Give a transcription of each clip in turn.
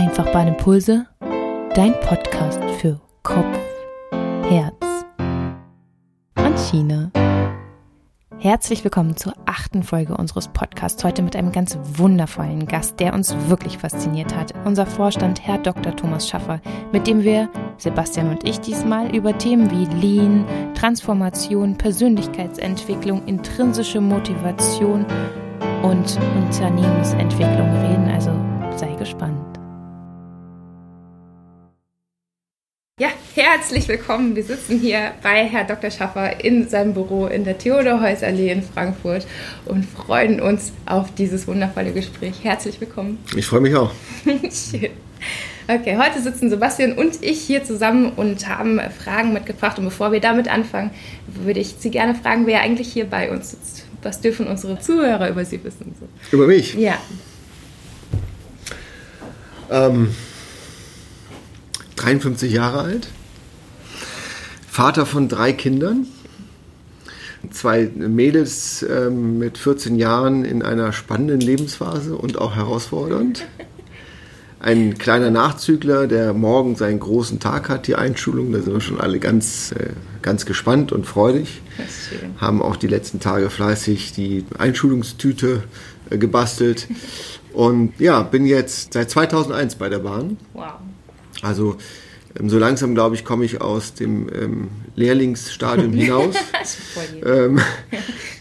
Einfachbahnimpulse, dein Podcast für Kopf, Herz und China. Herzlich willkommen zur achten Folge unseres Podcasts. Heute mit einem ganz wundervollen Gast, der uns wirklich fasziniert hat. Unser Vorstand, Herr Dr. Thomas Schaffer, mit dem wir, Sebastian und ich, diesmal über Themen wie Lean, Transformation, Persönlichkeitsentwicklung, intrinsische Motivation und Unternehmensentwicklung reden. Also sei gespannt. Herzlich willkommen. Wir sitzen hier bei Herr Dr. Schaffer in seinem Büro in der Theodor-Heuss-Allee in Frankfurt und freuen uns auf dieses wundervolle Gespräch. Herzlich willkommen. Ich freue mich auch. Schön. Okay, heute sitzen Sebastian und ich hier zusammen und haben Fragen mitgebracht. Und bevor wir damit anfangen, würde ich Sie gerne fragen, wer eigentlich hier bei uns sitzt. Was dürfen unsere Zuhörer über Sie wissen? Über mich? Ja. Ähm, 53 Jahre alt, Vater von drei Kindern, zwei Mädels ähm, mit 14 Jahren in einer spannenden Lebensphase und auch herausfordernd. Ein kleiner Nachzügler, der morgen seinen großen Tag hat, die Einschulung. Da sind wir schon alle ganz, äh, ganz gespannt und freudig. Haben auch die letzten Tage fleißig die Einschulungstüte äh, gebastelt. Und ja, bin jetzt seit 2001 bei der Bahn. Wow. Also so langsam, glaube ich, komme ich aus dem ähm, Lehrlingsstadium hinaus. ähm,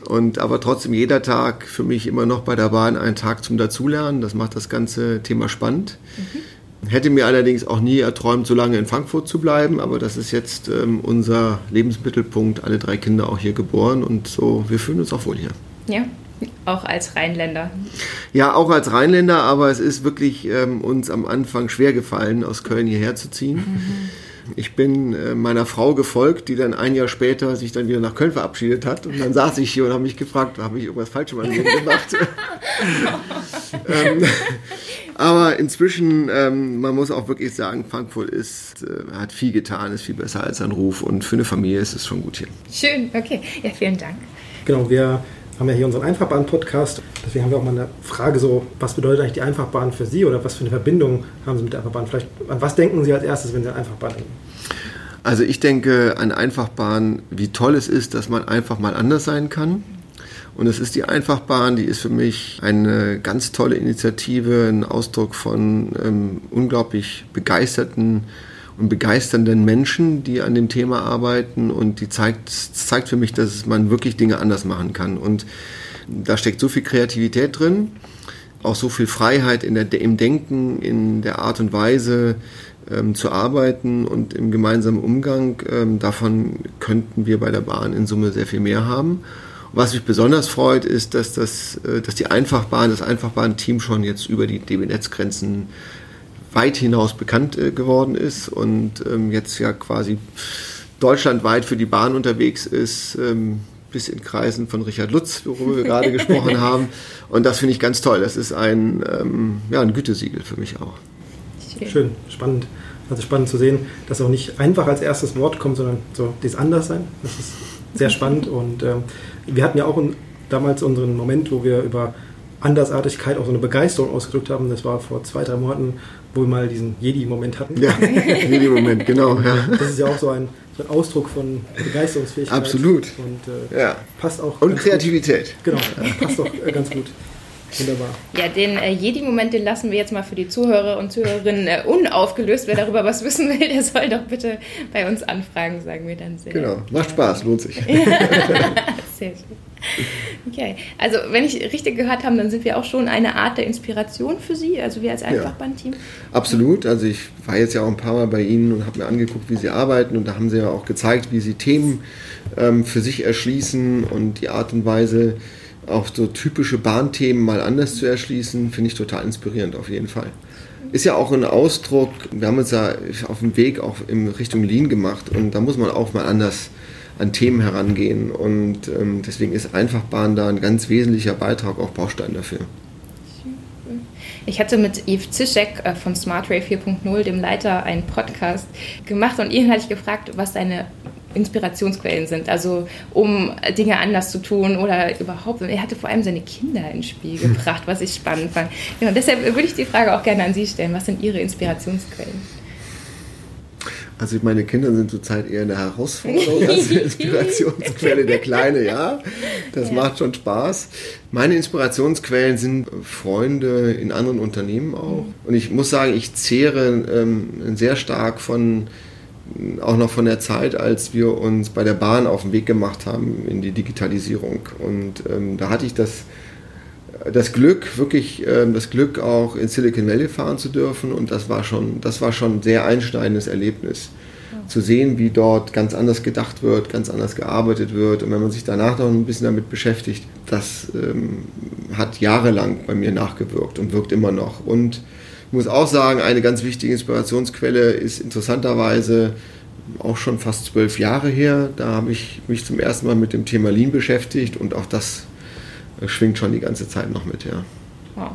und aber trotzdem jeder Tag für mich immer noch bei der Bahn ein Tag zum Dazulernen. Das macht das ganze Thema spannend. Mhm. Hätte mir allerdings auch nie erträumt, so lange in Frankfurt zu bleiben, aber das ist jetzt ähm, unser Lebensmittelpunkt. Alle drei Kinder auch hier geboren und so, wir fühlen uns auch wohl hier. Ja, auch als Rheinländer. Ja, auch als Rheinländer, aber es ist wirklich ähm, uns am Anfang schwer gefallen, aus Köln hierher zu ziehen. Mhm. Ich bin äh, meiner Frau gefolgt, die dann ein Jahr später sich dann wieder nach Köln verabschiedet hat. Und dann saß ich hier und habe mich gefragt, habe ich irgendwas falsch in meinem Leben gemacht? ähm, aber inzwischen, ähm, man muss auch wirklich sagen, Frankfurt ist, äh, hat viel getan, ist viel besser als ein Ruf. Und für eine Familie ist es schon gut hier. Schön, okay. Ja, vielen Dank. Genau, wir haben ja hier unseren Einfachbahn-Podcast. Deswegen haben wir auch mal eine Frage so, was bedeutet eigentlich die Einfachbahn für Sie oder was für eine Verbindung haben Sie mit der Einfachbahn? Vielleicht, an was denken Sie als erstes, wenn Sie an Einfachbahn denken? Also ich denke an Einfachbahn, wie toll es ist, dass man einfach mal anders sein kann. Und es ist die Einfachbahn, die ist für mich eine ganz tolle Initiative, ein Ausdruck von ähm, unglaublich begeisterten begeisternden Menschen, die an dem Thema arbeiten und die zeigt, zeigt für mich, dass man wirklich Dinge anders machen kann. Und da steckt so viel Kreativität drin, auch so viel Freiheit in der, im Denken, in der Art und Weise ähm, zu arbeiten und im gemeinsamen Umgang. Ähm, davon könnten wir bei der Bahn in Summe sehr viel mehr haben. Was mich besonders freut, ist, dass, das, äh, dass die Einfachbahn, das Einfachbahn-Team schon jetzt über die DB-Netzgrenzen weit hinaus bekannt äh, geworden ist und ähm, jetzt ja quasi deutschlandweit für die Bahn unterwegs ist, ähm, bis in Kreisen von Richard Lutz, worüber wir gerade gesprochen haben. Und das finde ich ganz toll. Das ist ein, ähm, ja, ein Gütesiegel für mich auch. Schön, spannend. Also spannend zu sehen, dass auch nicht einfach als erstes Wort kommt, sondern so das Anderssein. Das ist sehr spannend. Und ähm, wir hatten ja auch damals unseren Moment, wo wir über Andersartigkeit auch so eine Begeisterung ausgedrückt haben. Das war vor zwei, drei Monaten, wo wir mal diesen Jedi-Moment hatten. Ja, Jedi-Moment, genau. Ja. Das ist ja auch so ein, so ein Ausdruck von Begeisterungsfähigkeit. Absolut. Und äh, ja. passt auch. Und Kreativität. Gut. Genau, passt auch äh, ganz gut. Wunderbar. Ja, den äh, Jedi-Moment, den lassen wir jetzt mal für die Zuhörer und Zuhörerinnen äh, unaufgelöst. Wer darüber was wissen will, der soll doch bitte bei uns anfragen, sagen wir dann sehr. Genau, macht Spaß, lohnt sich. sehr schön. Okay, also wenn ich richtig gehört habe, dann sind wir auch schon eine Art der Inspiration für Sie, also wir als Einfachbahn-Team. Ja, absolut, also ich war jetzt ja auch ein paar Mal bei Ihnen und habe mir angeguckt, wie Sie arbeiten und da haben Sie ja auch gezeigt, wie Sie Themen ähm, für sich erschließen und die Art und Weise, auch so typische Bahnthemen mal anders zu erschließen, finde ich total inspirierend auf jeden Fall. Ist ja auch ein Ausdruck, wir haben uns ja auf dem Weg auch in Richtung Lean gemacht und da muss man auch mal anders an Themen herangehen und ähm, deswegen ist Einfachbahn da ein ganz wesentlicher Beitrag, auch Baustein dafür. Ich hatte mit Yves Zischek äh, von SmartRay 4.0, dem Leiter, einen Podcast gemacht und ihn hatte ich gefragt, was seine Inspirationsquellen sind, also um Dinge anders zu tun oder überhaupt. Er hatte vor allem seine Kinder ins Spiel gebracht, was ich spannend fand. Genau, deshalb würde ich die Frage auch gerne an Sie stellen. Was sind Ihre Inspirationsquellen? Also meine Kinder sind zurzeit eher eine Herausforderung als eine Inspirationsquelle. Der Kleine, ja, das ja. macht schon Spaß. Meine Inspirationsquellen sind Freunde in anderen Unternehmen auch. Und ich muss sagen, ich zehre ähm, sehr stark von auch noch von der Zeit, als wir uns bei der Bahn auf den Weg gemacht haben in die Digitalisierung. Und ähm, da hatte ich das das Glück, wirklich äh, das Glück auch in Silicon Valley fahren zu dürfen und das war schon, das war schon ein sehr einschneidendes Erlebnis. Ja. Zu sehen, wie dort ganz anders gedacht wird, ganz anders gearbeitet wird und wenn man sich danach noch ein bisschen damit beschäftigt, das ähm, hat jahrelang bei mir nachgewirkt und wirkt immer noch. Und ich muss auch sagen, eine ganz wichtige Inspirationsquelle ist interessanterweise auch schon fast zwölf Jahre her. Da habe ich mich zum ersten Mal mit dem Thema Lean beschäftigt und auch das schwingt schon die ganze Zeit noch mit, ja.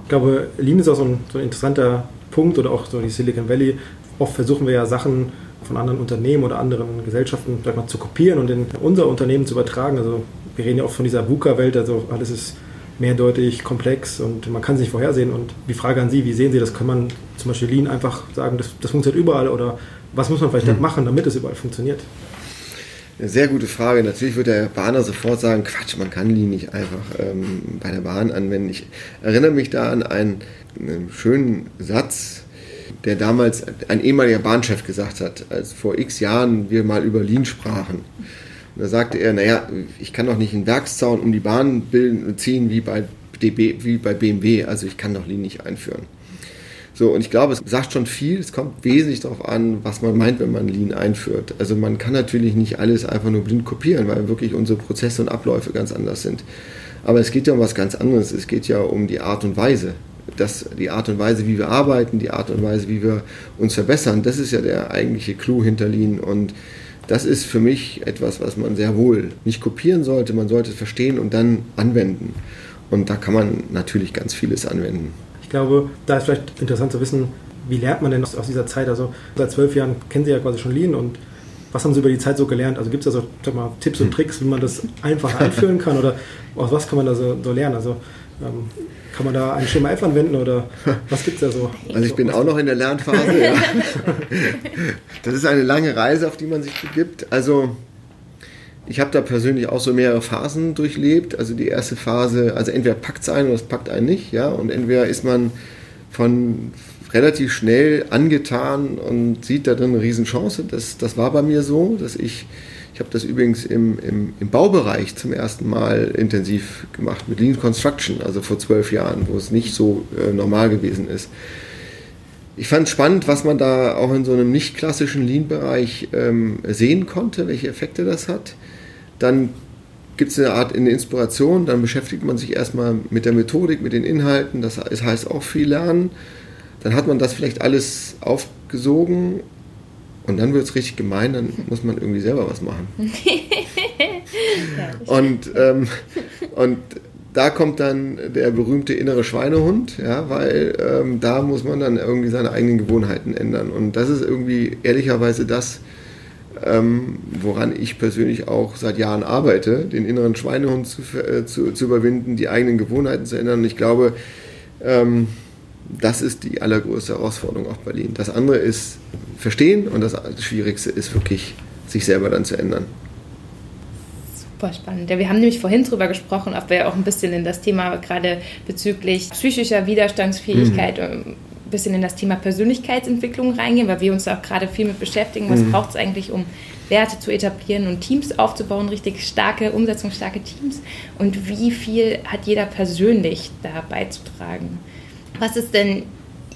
Ich glaube, Lean ist auch so ein, so ein interessanter Punkt oder auch so die Silicon Valley. Oft versuchen wir ja Sachen von anderen Unternehmen oder anderen Gesellschaften sag mal, zu kopieren und in unser Unternehmen zu übertragen. Also wir reden ja oft von dieser VUCA-Welt, also alles ist mehrdeutig, komplex und man kann es nicht vorhersehen. Und die Frage an Sie, wie sehen Sie das? Kann man zum Beispiel Lean einfach sagen, das, das funktioniert überall oder was muss man vielleicht hm. machen, damit es überall funktioniert? Eine sehr gute Frage. Natürlich wird der Bahner sofort sagen, Quatsch, man kann die nicht einfach ähm, bei der Bahn anwenden. Ich erinnere mich da an einen, einen schönen Satz, der damals ein ehemaliger Bahnchef gesagt hat, als vor x Jahren wir mal über Lean sprachen. Und da sagte er, naja, ich kann doch nicht einen Werkszaun um die Bahn bilden, ziehen wie bei, DB, wie bei BMW, also ich kann doch Lean nicht einführen. So, und ich glaube, es sagt schon viel, es kommt wesentlich darauf an, was man meint, wenn man Lean einführt. Also man kann natürlich nicht alles einfach nur blind kopieren, weil wirklich unsere Prozesse und Abläufe ganz anders sind. Aber es geht ja um was ganz anderes. Es geht ja um die Art und Weise. Das, die Art und Weise, wie wir arbeiten, die Art und Weise, wie wir uns verbessern, das ist ja der eigentliche Clou hinter Lean. Und das ist für mich etwas, was man sehr wohl nicht kopieren sollte. Man sollte es verstehen und dann anwenden. Und da kann man natürlich ganz vieles anwenden glaube, da ist vielleicht interessant zu wissen, wie lernt man denn aus, dieser Zeit? Also seit zwölf Jahren kennen Sie ja quasi schon Lean und was haben Sie über die Zeit so gelernt? Also gibt es da so sag mal, Tipps und hm. Tricks, wie man das einfach einführen kann oder aus was kann man da so, so lernen? Also ähm, kann man da ein Schema F anwenden oder was gibt es da so? Also ich bin auch noch in der Lernphase. ja. Das ist eine lange Reise, auf die man sich begibt. Also ich habe da persönlich auch so mehrere Phasen durchlebt. Also die erste Phase, also entweder packt es einen oder es packt einen nicht, ja. Und entweder ist man von relativ schnell angetan und sieht da drin eine Riesenchance. Das, das war bei mir so, dass ich, ich habe das übrigens im, im, im Baubereich zum ersten Mal intensiv gemacht mit Lean Construction, also vor zwölf Jahren, wo es nicht so äh, normal gewesen ist. Ich fand es spannend, was man da auch in so einem nicht klassischen Lean-Bereich ähm, sehen konnte, welche Effekte das hat. Dann gibt es eine Art eine Inspiration, dann beschäftigt man sich erstmal mit der Methodik, mit den Inhalten, das heißt auch viel lernen. Dann hat man das vielleicht alles aufgesogen und dann wird es richtig gemein, dann muss man irgendwie selber was machen. und, ähm, und da kommt dann der berühmte innere Schweinehund, ja, weil ähm, da muss man dann irgendwie seine eigenen Gewohnheiten ändern. Und das ist irgendwie ehrlicherweise das, ähm, woran ich persönlich auch seit Jahren arbeite, den inneren Schweinehund zu, äh, zu, zu überwinden, die eigenen Gewohnheiten zu ändern. Und ich glaube, ähm, das ist die allergrößte Herausforderung auch Berlin. Das andere ist verstehen und das Schwierigste ist wirklich, sich selber dann zu ändern. Super spannend. Ja, wir haben nämlich vorhin darüber gesprochen, ob wir auch ein bisschen in das Thema gerade bezüglich psychischer Widerstandsfähigkeit mhm bisschen in das Thema Persönlichkeitsentwicklung reingehen, weil wir uns da auch gerade viel mit beschäftigen. Was mhm. braucht es eigentlich, um Werte zu etablieren und Teams aufzubauen, richtig starke, umsetzungsstarke Teams? Und wie viel hat jeder persönlich da beizutragen? Was ist denn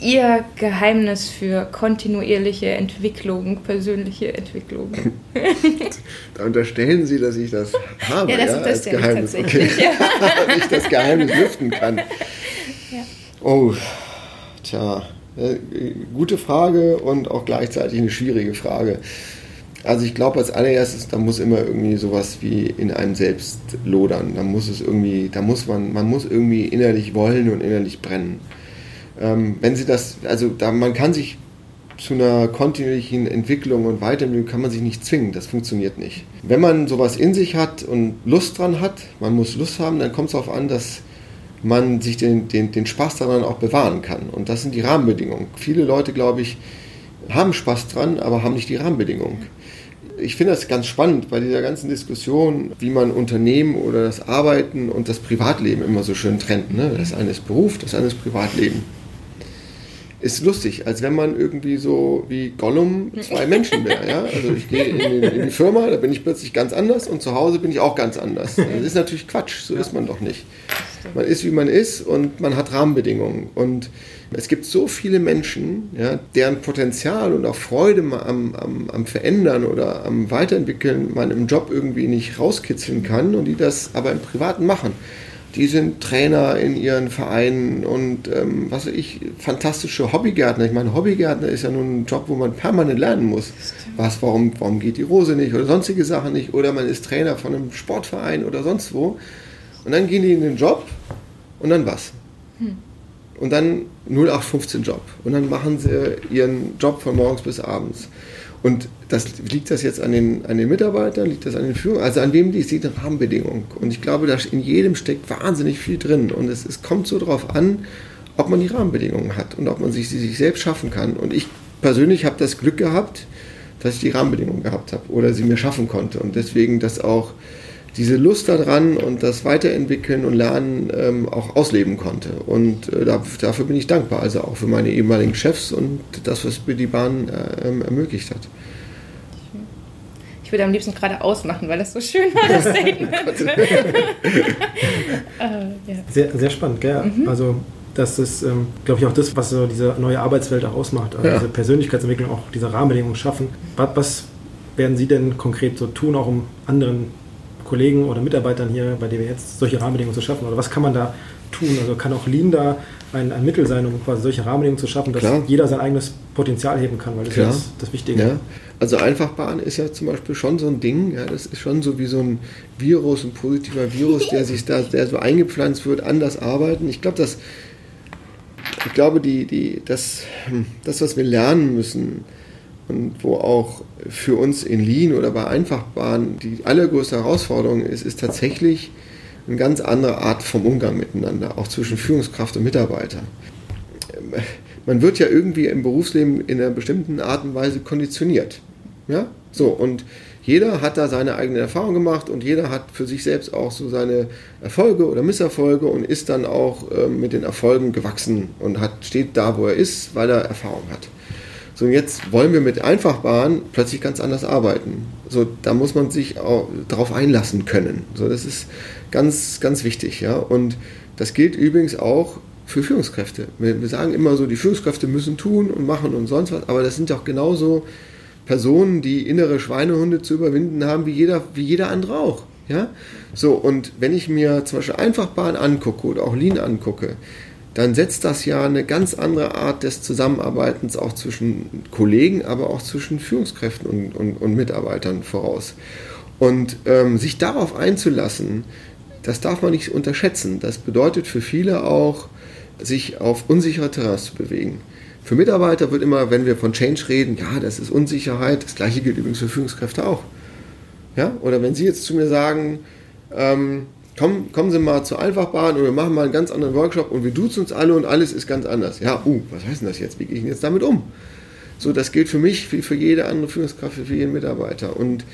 Ihr Geheimnis für kontinuierliche Entwicklung, persönliche Entwicklung? da unterstellen Sie, dass ich das habe, ja, das ja, als Geheimnis. Okay. Ja. ich das Geheimnis lüften kann. Ja. Oh, Tja, äh, gute Frage und auch gleichzeitig eine schwierige Frage. Also ich glaube als allererstes, da muss immer irgendwie sowas wie in einem selbst lodern. Da muss es irgendwie, da muss man, man muss irgendwie innerlich wollen und innerlich brennen. Ähm, wenn Sie das, also da, man kann sich zu einer kontinuierlichen Entwicklung und Weiterentwicklung kann man sich nicht zwingen. Das funktioniert nicht. Wenn man sowas in sich hat und Lust dran hat, man muss Lust haben, dann kommt es darauf an, dass man sich den, den, den Spaß daran auch bewahren kann. Und das sind die Rahmenbedingungen. Viele Leute, glaube ich, haben Spaß dran, aber haben nicht die Rahmenbedingungen. Ich finde das ganz spannend bei dieser ganzen Diskussion, wie man Unternehmen oder das Arbeiten und das Privatleben immer so schön trennt. Ne? Das eine ist Beruf, das andere ist Privatleben ist lustig, als wenn man irgendwie so wie Gollum zwei Menschen wäre. Ja? Also ich gehe in, in, die Firma, da bin ich plötzlich ganz anders und zu Hause bin ich auch ganz anders. Das ist natürlich Quatsch, so ist man doch nicht. Man ist, wie man ist und man hat Rahmenbedingungen. Und es gibt so viele Menschen, ja, deren Potenzial und auch Freude am, am, am Verändern oder am Weiterentwickeln man im Job irgendwie nicht rauskitzeln kann und die das aber im Privaten machen die sind Trainer in ihren Vereinen und ähm, was weiß ich, fantastische Hobbygärtner. Ich meine, Hobbygärtner ist ja nun ein Job, wo man permanent lernen muss. Was, warum, warum geht die Rose nicht oder sonstige Sachen nicht? Oder man ist Trainer von einem Sportverein oder sonst wo. Und dann gehen die in den Job und dann was? Hm. Und dann 0815 Job. Und dann machen sie ihren Job von morgens bis abends. Und das, liegt das jetzt an den, an den Mitarbeitern, liegt das an den Führern, also an wem die sieht eine Rahmenbedingung. Und ich glaube, da in jedem steckt wahnsinnig viel drin. Und es, es kommt so darauf an, ob man die Rahmenbedingungen hat und ob man sich sie sich selbst schaffen kann. Und ich persönlich habe das Glück gehabt, dass ich die Rahmenbedingungen gehabt habe oder sie mir schaffen konnte. Und deswegen das auch diese Lust daran und das Weiterentwickeln und Lernen ähm, auch ausleben konnte. Und äh, dafür bin ich dankbar, also auch für meine ehemaligen Chefs und das, was mir die Bahn äh, ähm, ermöglicht hat. Ich würde am liebsten gerade ausmachen, weil das so schön war, das Statement. äh, ja. sehr, sehr spannend, gell? Mhm. Also das ist, ähm, glaube ich, auch das, was so diese neue Arbeitswelt auch ausmacht. Also ja. Diese Persönlichkeitsentwicklung, auch diese Rahmenbedingungen schaffen. Was, was werden Sie denn konkret so tun, auch um anderen Kollegen oder Mitarbeitern hier, bei denen wir jetzt solche Rahmenbedingungen zu schaffen? Oder was kann man da tun? Also kann auch Lean da ein, ein Mittel sein, um quasi solche Rahmenbedingungen zu schaffen, dass Klar. jeder sein eigenes Potenzial heben kann, weil das Klar. ist das, das Wichtige. Ja. Also Einfachbahn ist ja zum Beispiel schon so ein Ding, ja, das ist schon so wie so ein Virus, ein positiver Virus, der sich da, der so eingepflanzt wird, anders arbeiten. Ich glaube, dass ich glaube, die, die, das, hm, das, was wir lernen müssen, und wo auch für uns in Lean oder bei Einfachbahn die allergrößte Herausforderung ist, ist tatsächlich eine ganz andere Art vom Umgang miteinander, auch zwischen Führungskraft und Mitarbeiter. Man wird ja irgendwie im Berufsleben in einer bestimmten Art und Weise konditioniert. Ja? So, und jeder hat da seine eigene Erfahrung gemacht und jeder hat für sich selbst auch so seine Erfolge oder Misserfolge und ist dann auch äh, mit den Erfolgen gewachsen und hat, steht da, wo er ist, weil er Erfahrung hat. So, jetzt wollen wir mit Einfachbahn plötzlich ganz anders arbeiten. So, da muss man sich auch darauf einlassen können. So, das ist ganz, ganz wichtig. Ja? Und das gilt übrigens auch für Führungskräfte. Wir, wir sagen immer so, die Führungskräfte müssen tun und machen und sonst was, aber das sind doch genauso Personen, die innere Schweinehunde zu überwinden haben, wie jeder, wie jeder andere auch. Ja? So, und wenn ich mir zum Beispiel Einfachbahn angucke oder auch Lean angucke, dann setzt das ja eine ganz andere Art des Zusammenarbeitens auch zwischen Kollegen, aber auch zwischen Führungskräften und, und, und Mitarbeitern voraus. Und ähm, sich darauf einzulassen, das darf man nicht unterschätzen. Das bedeutet für viele auch, sich auf unsichere Terrains zu bewegen. Für Mitarbeiter wird immer, wenn wir von Change reden, ja, das ist Unsicherheit. Das gleiche gilt übrigens für Führungskräfte auch. Ja? Oder wenn Sie jetzt zu mir sagen, ähm, komm, kommen Sie mal zur Einfachbahn und wir machen mal einen ganz anderen Workshop und wir duzen uns alle und alles ist ganz anders. Ja, uh, was heißt denn das jetzt? Wie gehe ich denn jetzt damit um? So, das gilt für mich wie für jede andere Führungskraft, für jeden Mitarbeiter. Und,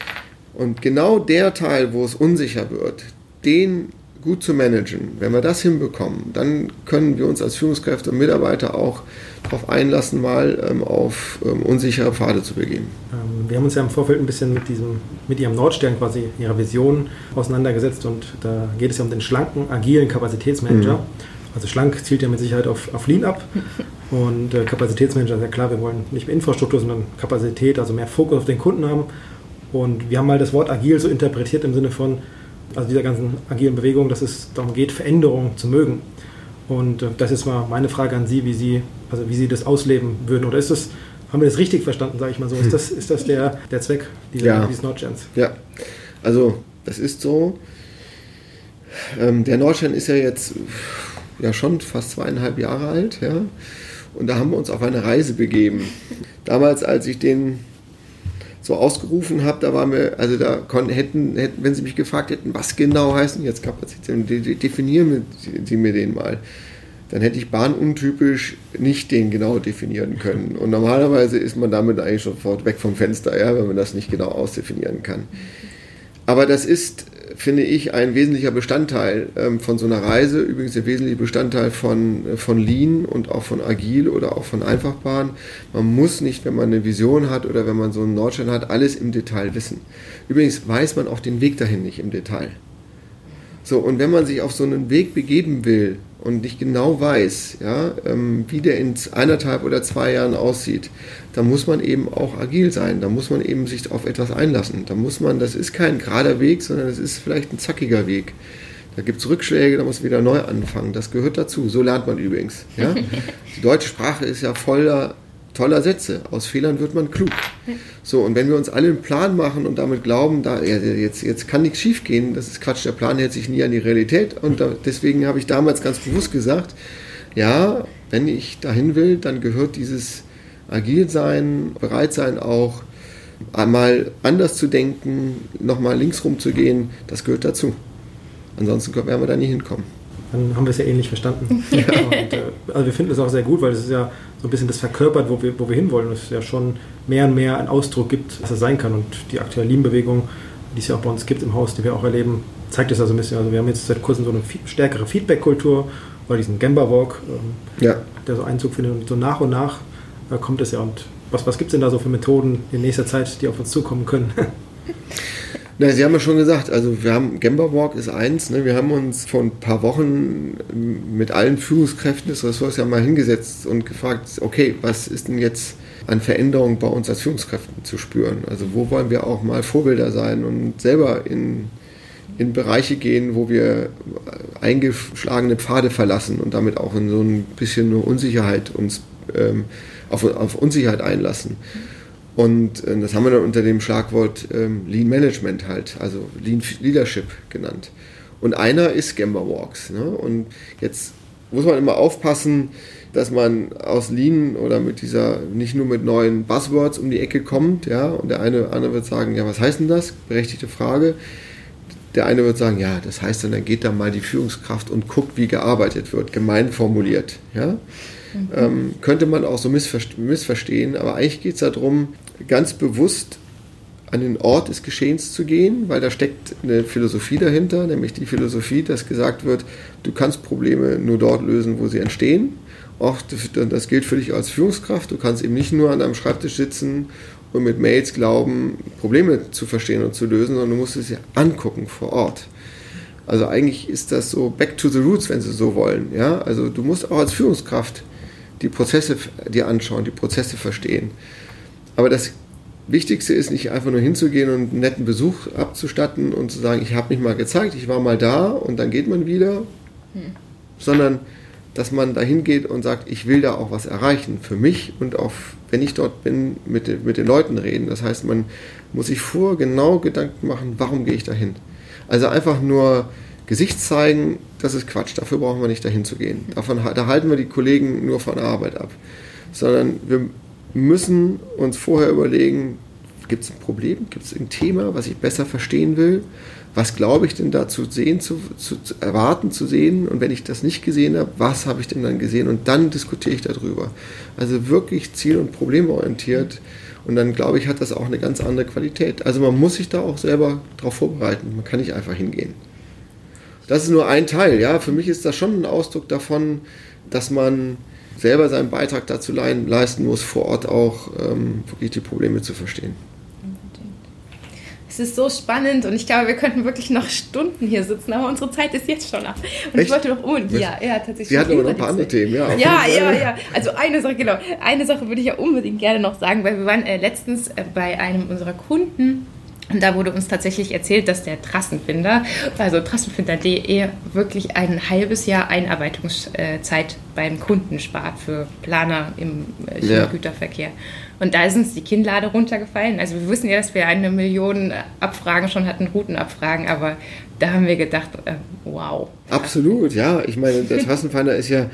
und genau der Teil, wo es unsicher wird, den gut zu managen, wenn wir das hinbekommen, dann können wir uns als Führungskräfte und Mitarbeiter auch darauf einlassen, mal ähm, auf ähm, unsichere Pfade zu begeben. Ähm, wir haben uns ja im Vorfeld ein bisschen mit diesem, mit Ihrem Nordstern quasi, Ihrer Vision auseinandergesetzt und da geht es ja um den schlanken, agilen Kapazitätsmanager. Mhm. Also schlank zielt ja mit Sicherheit auf, auf Lean ab und äh, Kapazitätsmanager, sehr klar, wir wollen nicht mehr Infrastruktur, sondern Kapazität, also mehr Fokus auf den Kunden haben. Und wir haben mal das Wort agil so interpretiert im Sinne von, also dieser ganzen agilen Bewegung, dass es darum geht, Veränderungen zu mögen. Und äh, das ist mal meine Frage an Sie, wie Sie, also wie Sie das ausleben würden. Oder ist das, haben wir das richtig verstanden, sage ich mal so? Ist das, ist das der, der Zweck dieser, ja. dieses Nordsterns? Ja, also das ist so. Ähm, der Nordstern ist ja jetzt ja schon fast zweieinhalb Jahre alt, ja. Und da haben wir uns auf eine Reise begeben. damals, als ich den so ausgerufen habe, da war mir, also da konnten, hätten, hätten, wenn Sie mich gefragt hätten, was genau heißen jetzt Kapazitäten, definieren Sie mir den mal dann hätte ich bahnuntypisch nicht den genau definieren können. Und normalerweise ist man damit eigentlich sofort weg vom Fenster, ja, wenn man das nicht genau ausdefinieren kann. Aber das ist, finde ich, ein wesentlicher Bestandteil ähm, von so einer Reise, übrigens ein wesentlicher Bestandteil von, äh, von Lean und auch von Agil oder auch von Einfachbahn. Man muss nicht, wenn man eine Vision hat oder wenn man so einen Nordstern hat, alles im Detail wissen. Übrigens weiß man auch den Weg dahin nicht im Detail. So, und wenn man sich auf so einen Weg begeben will, und nicht genau weiß, ja, ähm, wie der in eineinhalb oder zwei Jahren aussieht, dann muss man eben auch agil sein. Da muss man eben sich auf etwas einlassen. Da muss man, das ist kein gerader Weg, sondern es ist vielleicht ein zackiger Weg. Da gibt es Rückschläge, da muss man wieder neu anfangen. Das gehört dazu. So lernt man übrigens. Ja? Die deutsche Sprache ist ja voller toller Sätze. Aus Fehlern wird man klug. So, und wenn wir uns alle einen Plan machen und damit glauben, da, jetzt, jetzt kann nichts schief gehen, das ist Quatsch, der Plan hält sich nie an die Realität. Und da, deswegen habe ich damals ganz bewusst gesagt, ja, wenn ich dahin will, dann gehört dieses agil sein, bereit sein auch, einmal anders zu denken, nochmal links rum zu gehen, das gehört dazu. Ansonsten werden wir da nie hinkommen dann haben wir es ja ähnlich verstanden. Ja, und, äh, also wir finden es auch sehr gut, weil es ist ja so ein bisschen das verkörpert, wo wir, wo wir hinwollen. Es ja schon mehr und mehr einen Ausdruck gibt, was es sein kann. Und die aktuelle Lean-Bewegung, die es ja auch bei uns gibt im Haus, die wir auch erleben, zeigt es also ein bisschen. Also wir haben jetzt seit kurzem so eine stärkere Feedback-Kultur, weil diesen Gemba-Walk, ähm, ja. der so Einzug findet. Und so nach und nach äh, kommt es ja. Und was, was gibt es denn da so für Methoden in nächster Zeit, die auf uns zukommen können? Na, Sie haben ja schon gesagt, also wir haben Gemba Walk ist eins, ne? wir haben uns vor ein paar Wochen mit allen Führungskräften des Ressorts ja mal hingesetzt und gefragt, okay, was ist denn jetzt an Veränderungen bei uns als Führungskräften zu spüren? Also wo wollen wir auch mal Vorbilder sein und selber in, in Bereiche gehen, wo wir eingeschlagene Pfade verlassen und damit auch in so ein bisschen nur Unsicherheit uns ähm, auf, auf Unsicherheit einlassen. Und äh, das haben wir dann unter dem Schlagwort ähm, Lean Management halt, also Lean Leadership genannt. Und einer ist Gamba Walks. Ne? Und jetzt muss man immer aufpassen, dass man aus Lean oder mit dieser, nicht nur mit neuen Buzzwords um die Ecke kommt, ja, und der eine andere wird sagen, ja, was heißt denn das? Berechtigte Frage. Der eine wird sagen, ja, das heißt dann, dann geht da mal die Führungskraft und guckt, wie gearbeitet wird, gemein formuliert, ja. Mhm. Ähm, könnte man auch so missverstehen, aber eigentlich geht es darum, ganz bewusst an den Ort des Geschehens zu gehen, weil da steckt eine Philosophie dahinter, nämlich die Philosophie, dass gesagt wird, du kannst Probleme nur dort lösen, wo sie entstehen. Auch das gilt für dich als Führungskraft. Du kannst eben nicht nur an deinem Schreibtisch sitzen und mit Mails glauben, Probleme zu verstehen und zu lösen, sondern du musst es ja angucken vor Ort. Also eigentlich ist das so back to the roots, wenn Sie so wollen. Ja? Also du musst auch als Führungskraft die Prozesse dir anschauen, die Prozesse verstehen. Aber das Wichtigste ist nicht einfach nur hinzugehen und einen netten Besuch abzustatten und zu sagen, ich habe mich mal gezeigt, ich war mal da und dann geht man wieder, hm. sondern dass man da hingeht und sagt, ich will da auch was erreichen für mich und auch, wenn ich dort bin, mit, mit den Leuten reden. Das heißt, man muss sich vor genau Gedanken machen, warum gehe ich da hin. Also einfach nur Gesicht zeigen, das ist Quatsch, dafür brauchen wir nicht dahin zu gehen. Davon, da halten wir die Kollegen nur von der Arbeit ab. Sondern wir müssen uns vorher überlegen, gibt es ein Problem, gibt es ein Thema, was ich besser verstehen will, was glaube ich denn da zu sehen, zu, zu, zu, erwarten, zu sehen und wenn ich das nicht gesehen habe, was habe ich denn dann gesehen und dann diskutiere ich darüber. Also wirklich ziel- und problemorientiert und dann glaube ich, hat das auch eine ganz andere Qualität. Also man muss sich da auch selber darauf vorbereiten, man kann nicht einfach hingehen. Das ist nur ein Teil, ja, für mich ist das schon ein Ausdruck davon, dass man selber seinen Beitrag dazu leisten muss, vor Ort auch ähm, wirklich die Probleme zu verstehen. Es ist so spannend und ich glaube, wir könnten wirklich noch Stunden hier sitzen, aber unsere Zeit ist jetzt schon ab. Und Echt? ich wollte noch unbedingt, ja, ja, tatsächlich. Sie hatten aber noch ein paar andere Themen, ja. Ja, ja, ja. Also eine Sache, genau. Eine Sache würde ich ja unbedingt gerne noch sagen, weil wir waren äh, letztens äh, bei einem unserer Kunden und da wurde uns tatsächlich erzählt, dass der Trassenfinder, also trassenfinder.de, wirklich ein halbes Jahr Einarbeitungszeit beim Kunden spart für Planer im äh, ja. Güterverkehr. Und da ist uns die Kinnlade runtergefallen. Also wir wissen ja, dass wir eine Million Abfragen schon hatten, Routenabfragen, aber da haben wir gedacht, äh, wow. Absolut, ja. Ich meine, der Trassenfinder ist ja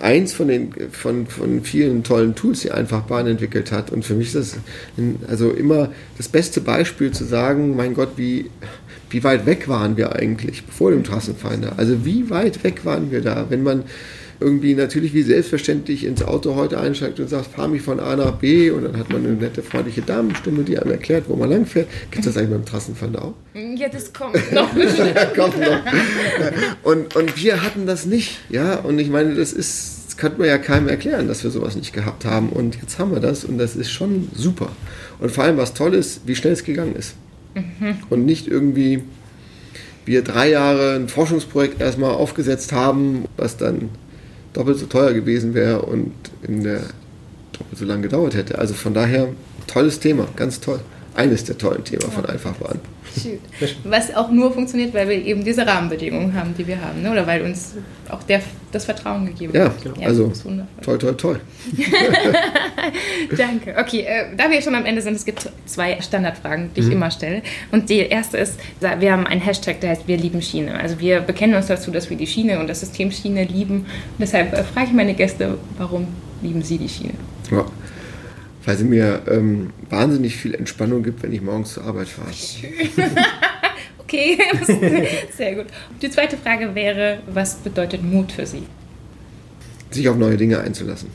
eins von den von, von vielen tollen Tools, die Einfachbahn entwickelt hat. Und für mich ist das ein, also immer das beste Beispiel zu sagen, mein Gott, wie, wie weit weg waren wir eigentlich vor dem Trassenfinder? Also wie weit weg waren wir da? Wenn man irgendwie natürlich wie selbstverständlich ins Auto heute einsteigt und sagt, fahr mich von A nach B und dann hat man eine nette, freundliche Damenstimme, die einem erklärt, wo man langfährt. Gibt es das eigentlich beim Trassenfahnder auch? Ja, das kommt noch. kommt noch. Und, und wir hatten das nicht, ja, und ich meine, das ist, das könnte man ja keinem erklären, dass wir sowas nicht gehabt haben und jetzt haben wir das und das ist schon super. Und vor allem, was toll ist, wie schnell es gegangen ist. Mhm. Und nicht irgendwie wir drei Jahre ein Forschungsprojekt erstmal aufgesetzt haben, was dann doppelt so teuer gewesen wäre und in der doppelt so lange gedauert hätte. Also von daher, tolles Thema, ganz toll. Eines der tollen Themen von Einfachbahn. Was auch nur funktioniert, weil wir eben diese Rahmenbedingungen haben, die wir haben. Ne? Oder weil uns auch der, das Vertrauen gegeben ja, wird. Ja, also toll, toll, toll. Danke. Okay, äh, da wir schon am Ende sind, es gibt zwei Standardfragen, die ich mhm. immer stelle. Und die erste ist, wir haben einen Hashtag, der heißt Wir lieben Schiene. Also wir bekennen uns dazu, dass wir die Schiene und das System Schiene lieben. Und deshalb äh, frage ich meine Gäste, warum lieben sie die Schiene? Ja weil sie mir ähm, wahnsinnig viel Entspannung gibt, wenn ich morgens zur Arbeit fahre. okay, sehr gut. Die zweite Frage wäre, was bedeutet Mut für Sie? Sich auf neue Dinge einzulassen.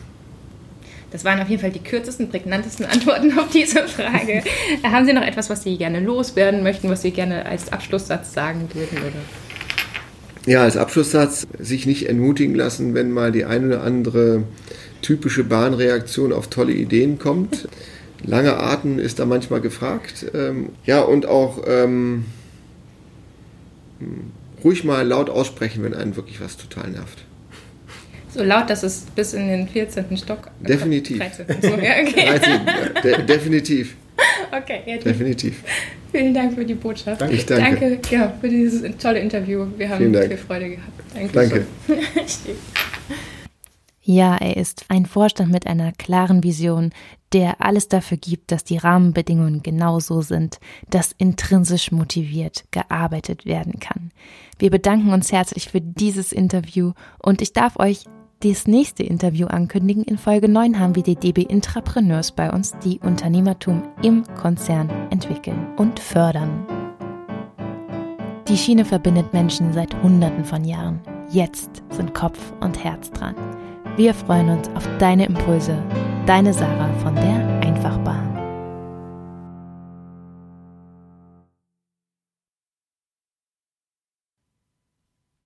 Das waren auf jeden Fall die kürzesten, prägnantesten Antworten auf diese Frage. Haben Sie noch etwas, was Sie gerne loswerden möchten, was Sie gerne als Abschlusssatz sagen würden? Oder? Ja, als Abschlusssatz sich nicht entmutigen lassen, wenn mal die eine oder andere typische Bahnreaktion auf tolle Ideen kommt. Lange Atem ist da manchmal gefragt. Ähm, ja, und auch ähm, ruhig mal laut aussprechen, wenn einen wirklich was total nervt. So laut, dass es bis in den 14. Stock. Definitiv. 13. So, ja, okay. 13, ja, de definitiv. Okay, ja, definitiv. Vielen Dank für die Botschaft. Danke. Ich danke. Danke ja, für dieses tolle Interview. Wir haben viel Freude gehabt. Danke. danke. Ja, er ist ein Vorstand mit einer klaren Vision, der alles dafür gibt, dass die Rahmenbedingungen genauso sind, dass intrinsisch motiviert gearbeitet werden kann. Wir bedanken uns herzlich für dieses Interview und ich darf euch das nächste Interview ankündigen. In Folge 9 haben wir die DB Intrapreneurs bei uns, die Unternehmertum im Konzern entwickeln und fördern. Die Schiene verbindet Menschen seit Hunderten von Jahren. Jetzt sind Kopf und Herz dran. Wir freuen uns auf deine Impulse. Deine Sarah von der